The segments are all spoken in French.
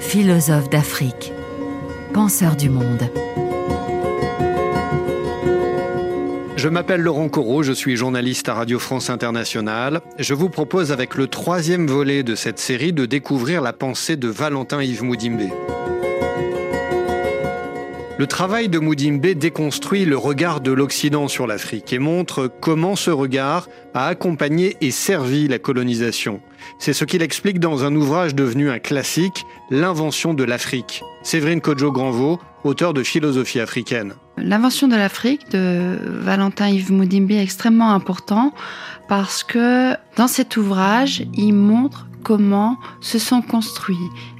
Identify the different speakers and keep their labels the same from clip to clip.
Speaker 1: Philosophe d'Afrique, penseur du monde.
Speaker 2: Je m'appelle Laurent Corot, je suis journaliste à Radio France Internationale. Je vous propose avec le troisième volet de cette série de découvrir la pensée de Valentin Yves Moudimbe. Le travail de Moudimbe déconstruit le regard de l'Occident sur l'Afrique et montre comment ce regard a accompagné et servi la colonisation. C'est ce qu'il explique dans un ouvrage devenu un classique, L'invention de l'Afrique. Séverine Kodjo-Granvaux, auteur de Philosophie africaine.
Speaker 3: L'invention de l'Afrique de Valentin Yves Moudimbe est extrêmement important parce que dans cet ouvrage, il montre comment se sont construits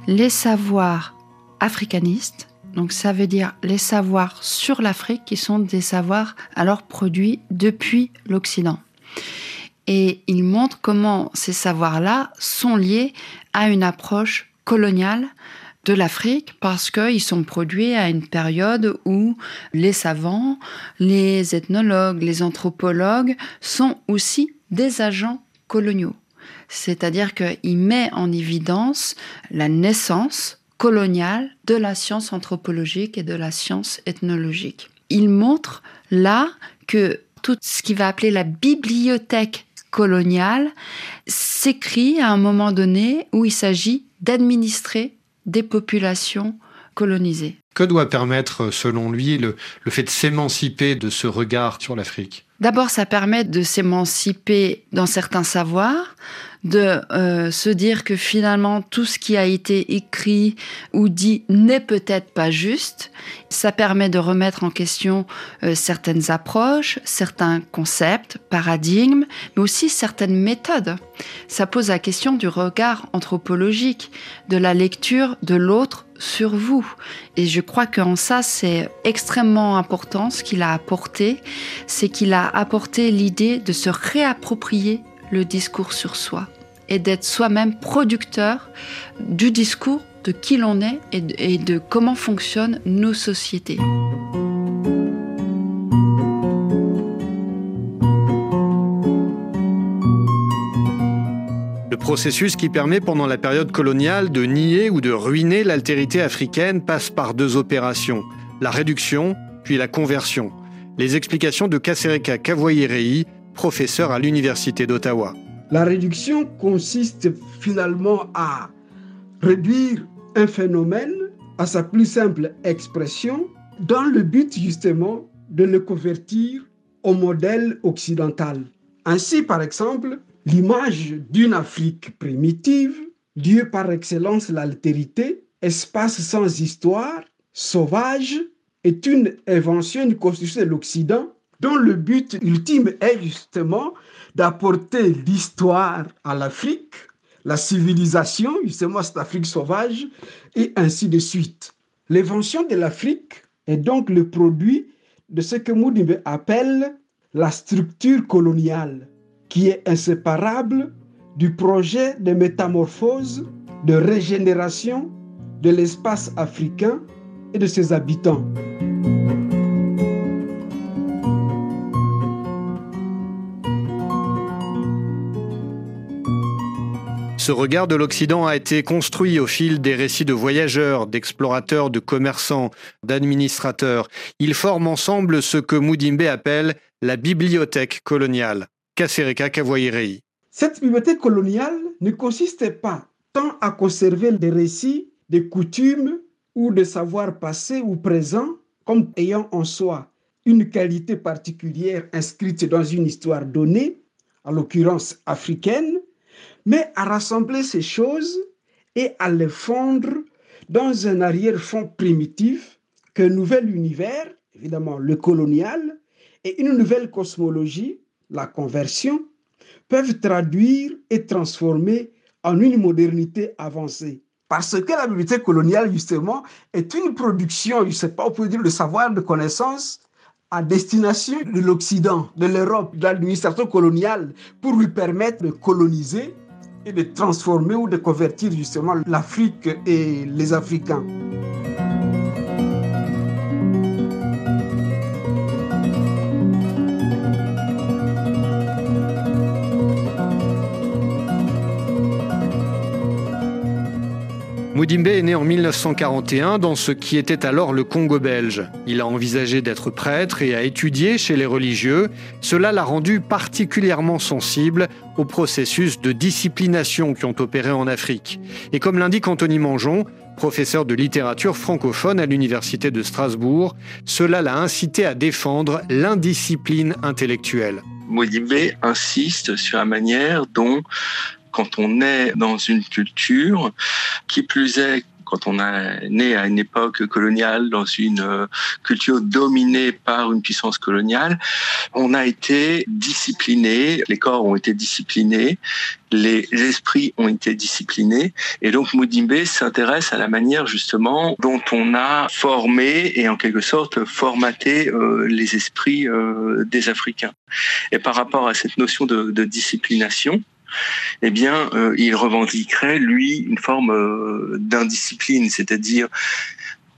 Speaker 3: les savoirs africanistes donc ça veut dire les savoirs sur l'Afrique qui sont des savoirs alors produits depuis l'Occident. Et il montre comment ces savoirs-là sont liés à une approche coloniale de l'Afrique parce qu'ils sont produits à une période où les savants, les ethnologues, les anthropologues sont aussi des agents coloniaux. C'est-à-dire qu'il met en évidence la naissance coloniale de la science anthropologique et de la science ethnologique. Il montre là que tout ce qu'il va appeler la bibliothèque coloniale s'écrit à un moment donné où il s'agit d'administrer des populations colonisées.
Speaker 2: Que doit permettre, selon lui, le, le fait de s'émanciper de ce regard sur l'Afrique?
Speaker 3: D'abord, ça permet de s'émanciper dans certains savoirs, de euh, se dire que finalement tout ce qui a été écrit ou dit n'est peut-être pas juste. Ça permet de remettre en question euh, certaines approches, certains concepts, paradigmes, mais aussi certaines méthodes. Ça pose la question du regard anthropologique, de la lecture de l'autre sur vous. Et je crois qu'en ça, c'est extrêmement important ce qu'il a apporté, c'est qu'il a apporté l'idée de se réapproprier le discours sur soi et d'être soi-même producteur du discours de qui l'on est et de, comment fonctionnent nos sociétés.
Speaker 2: Le processus qui permet pendant la période coloniale de nier ou de ruiner l'altérité africaine passe par deux opérations, la réduction puis la conversion. Les explications de Kasereka Kavoyerei, professeur à l'Université d'Ottawa.
Speaker 4: La réduction consiste finalement à réduire un phénomène à sa plus simple expression dans le but justement de le convertir au modèle occidental. Ainsi, par exemple, l'image d'une Afrique primitive, Dieu par excellence l'altérité, espace sans histoire, sauvage, est une invention, une construction de l'Occident dont le but ultime est justement d'apporter l'histoire à l'Afrique, la civilisation, justement cette Afrique sauvage, et ainsi de suite. L'invention de l'Afrique est donc le produit de ce que Moudimbe appelle la structure coloniale, qui est inséparable du projet de métamorphose, de régénération de l'espace africain et de ses habitants.
Speaker 2: Ce regard de l'Occident a été construit au fil des récits de voyageurs, d'explorateurs, de commerçants, d'administrateurs. Ils forment ensemble ce que Moudimbe appelle la bibliothèque coloniale. Kasereka Kavoyerei.
Speaker 4: Cette bibliothèque coloniale ne consistait pas tant à conserver des récits, des coutumes ou des savoirs passés ou présents comme ayant en soi une qualité particulière inscrite dans une histoire donnée, en l'occurrence africaine, mais à rassembler ces choses et à les fondre dans un arrière-fond primitif qu'un nouvel univers, évidemment le colonial, et une nouvelle cosmologie, la conversion, peuvent traduire et transformer en une modernité avancée. Parce que la bibliothèque coloniale, justement, est une production, je ne sais pas, on peut dire, de savoir, de connaissances à destination de l'Occident, de l'Europe, de l'administration coloniale, pour lui permettre de coloniser et de transformer ou de convertir justement l'Afrique et les Africains.
Speaker 2: Moudimbe est né en 1941 dans ce qui était alors le Congo belge. Il a envisagé d'être prêtre et a étudié chez les religieux. Cela l'a rendu particulièrement sensible au processus de disciplination qui ont opéré en Afrique. Et comme l'indique Anthony Mangeon, professeur de littérature francophone à l'Université de Strasbourg, cela l'a incité à défendre l'indiscipline intellectuelle.
Speaker 5: Moudimbe insiste sur la manière dont quand on est dans une culture, qui plus est quand on est né à une époque coloniale dans une euh, culture dominée par une puissance coloniale, on a été discipliné, les corps ont été disciplinés, les esprits ont été disciplinés, et donc Moudimbe s'intéresse à la manière justement dont on a formé et en quelque sorte formaté euh, les esprits euh, des Africains. Et par rapport à cette notion de, de disciplination, eh bien, euh, il revendiquerait, lui, une forme euh, d'indiscipline, c'est-à-dire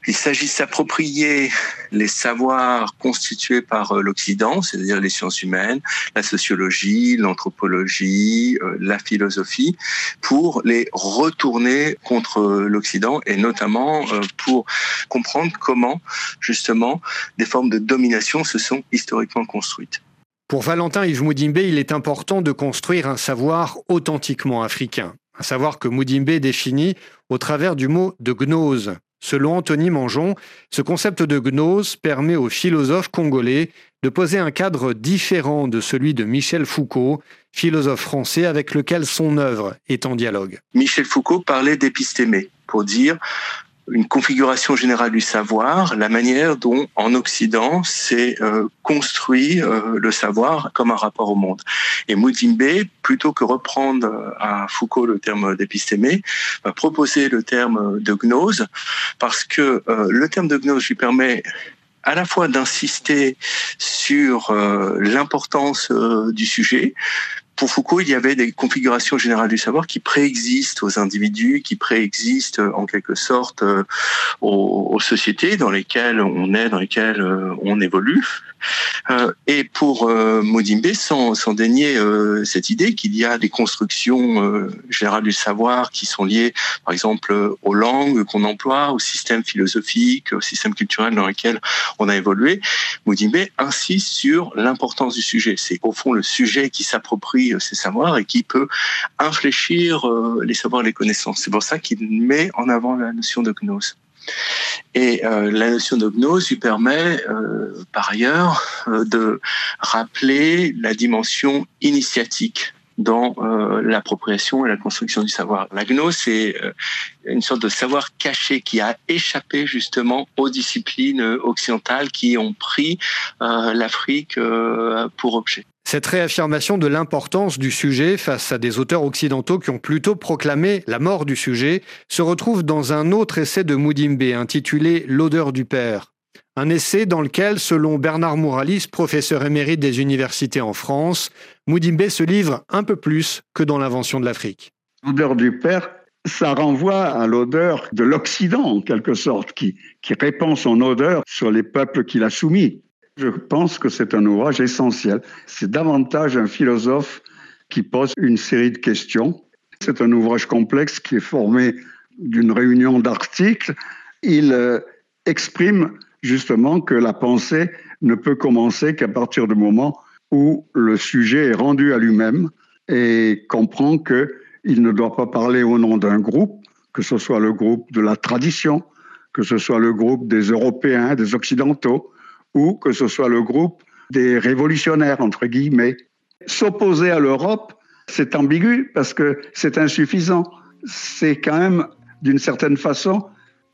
Speaker 5: il s'agit de s'approprier les savoirs constitués par euh, l'Occident, c'est-à-dire les sciences humaines, la sociologie, l'anthropologie, la philosophie, pour les retourner contre l'Occident et notamment pour comprendre comment, justement, des formes de domination se sont historiquement construites.
Speaker 2: Pour Valentin Yves Moudimbe, il est important de construire un savoir authentiquement africain, un savoir que Moudimbe définit au travers du mot de gnose. Selon Anthony Mangeon, ce concept de gnose permet aux philosophes congolais de poser un cadre différent de celui de Michel Foucault, philosophe français avec lequel son œuvre est en dialogue.
Speaker 5: Michel Foucault parlait d'épistémé pour dire une configuration générale du savoir, la manière dont en Occident s'est euh, construit euh, le savoir comme un rapport au monde. Et Moudimbe, plutôt que reprendre euh, à Foucault le terme d'épistémé, va proposer le terme de gnose, parce que le terme de gnose lui permet à la fois d'insister sur l'importance du sujet, pour Foucault, il y avait des configurations générales du savoir qui préexistent aux individus, qui préexistent en quelque sorte euh, aux, sociétés dans lesquelles on est, dans lesquelles euh, on évolue. Euh, et pour Modimbe, sans, sans dénier cette idée qu'il y a des constructions générales du savoir qui sont liées, par exemple, aux langues qu'on emploie, au système philosophique, au système culturel dans lequel on a évolué, Modimbe insiste sur l'importance du sujet. C'est au fond le sujet qui s'approprie ces savoirs et qui peut infléchir les savoirs et les connaissances. C'est pour ça qu'il met en avant la notion de gnose. Et euh, la notion de gnose lui permet, euh, par ailleurs, euh, de rappeler la dimension initiatique dans l'appropriation et la construction du savoir. La gnose, c'est une sorte de savoir caché qui a échappé justement aux disciplines occidentales qui ont pris l'Afrique pour objet.
Speaker 2: Cette réaffirmation de l'importance du sujet face à des auteurs occidentaux qui ont plutôt proclamé la mort du sujet se retrouve dans un autre essai de Moudimbe intitulé L'odeur du père. Un essai dans lequel, selon Bernard Mouralis, professeur émérite des universités en France, Moudimbe se livre un peu plus que dans l'invention de l'Afrique.
Speaker 6: L'odeur du père, ça renvoie à l'odeur de l'Occident, en quelque sorte, qui, qui répand son odeur sur les peuples qu'il a soumis. Je pense que c'est un ouvrage essentiel. C'est davantage un philosophe qui pose une série de questions. C'est un ouvrage complexe qui est formé d'une réunion d'articles. Il euh, exprime justement que la pensée ne peut commencer qu'à partir du moment où le sujet est rendu à lui-même et comprend qu'il ne doit pas parler au nom d'un groupe, que ce soit le groupe de la tradition, que ce soit le groupe des Européens, des Occidentaux, ou que ce soit le groupe des révolutionnaires, entre guillemets. S'opposer à l'Europe, c'est ambigu parce que c'est insuffisant. C'est quand même, d'une certaine façon,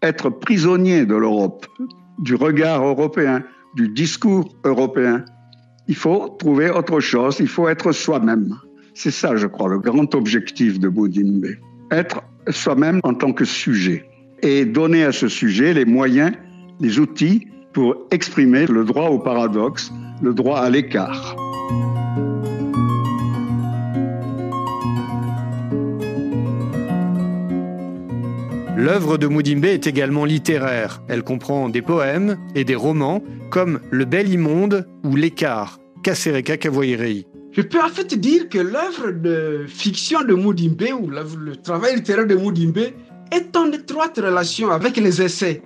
Speaker 6: être prisonnier de l'Europe, du regard européen, du discours européen. Il faut trouver autre chose, il faut être soi-même. C'est ça, je crois, le grand objectif de Boudimbe. Être soi-même en tant que sujet et donner à ce sujet les moyens, les outils pour exprimer le droit au paradoxe, le droit à l'écart.
Speaker 2: L'œuvre de Moudimbe est également littéraire. Elle comprend des poèmes et des romans comme Le Bel Immonde ou L'écart, Kasereka Kavoirei.
Speaker 4: Je peux en fait dire que l'œuvre de fiction de Moudimbe ou le travail littéraire de Moudimbe est en étroite relation avec les essais,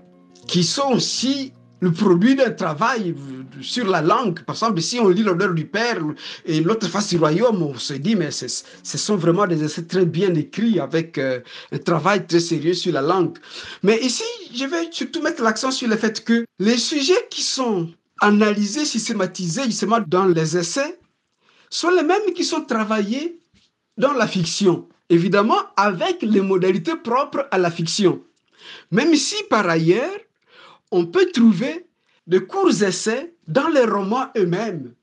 Speaker 4: qui sont aussi le produit d'un travail sur la langue. Par exemple, si on lit l'honneur du Père et l'autre face du royaume, on se dit, mais ce sont vraiment des essais très bien écrits avec euh, un travail très sérieux sur la langue. Mais ici, je vais surtout mettre l'accent sur le fait que les sujets qui sont analysés, systématisés justement dans les essais sont les mêmes qui sont travaillés dans la fiction, évidemment avec les modalités propres à la fiction. Même si par ailleurs, on peut trouver de courts essais dans les romans eux-mêmes.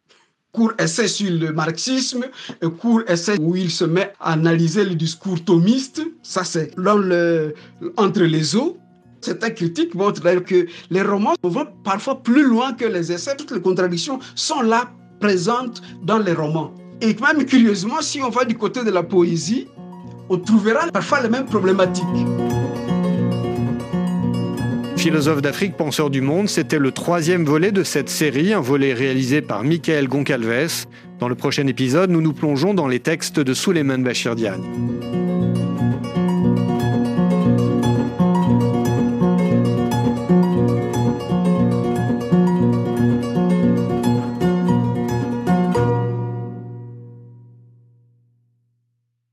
Speaker 4: Courts essais sur le marxisme, court essai où il se met à analyser le discours thomiste, ça c'est dans le, entre les eaux. Certains critiques montrent que les romans vont parfois plus loin que les essais. Toutes les contradictions sont là, présentes dans les romans. Et même curieusement, si on va du côté de la poésie, on trouvera parfois les mêmes problématiques.
Speaker 2: Philosophe d'Afrique, penseur du monde, c'était le troisième volet de cette série, un volet réalisé par Michael Goncalves. Dans le prochain épisode, nous nous plongeons dans les textes de Souleymane Bachir Diagne.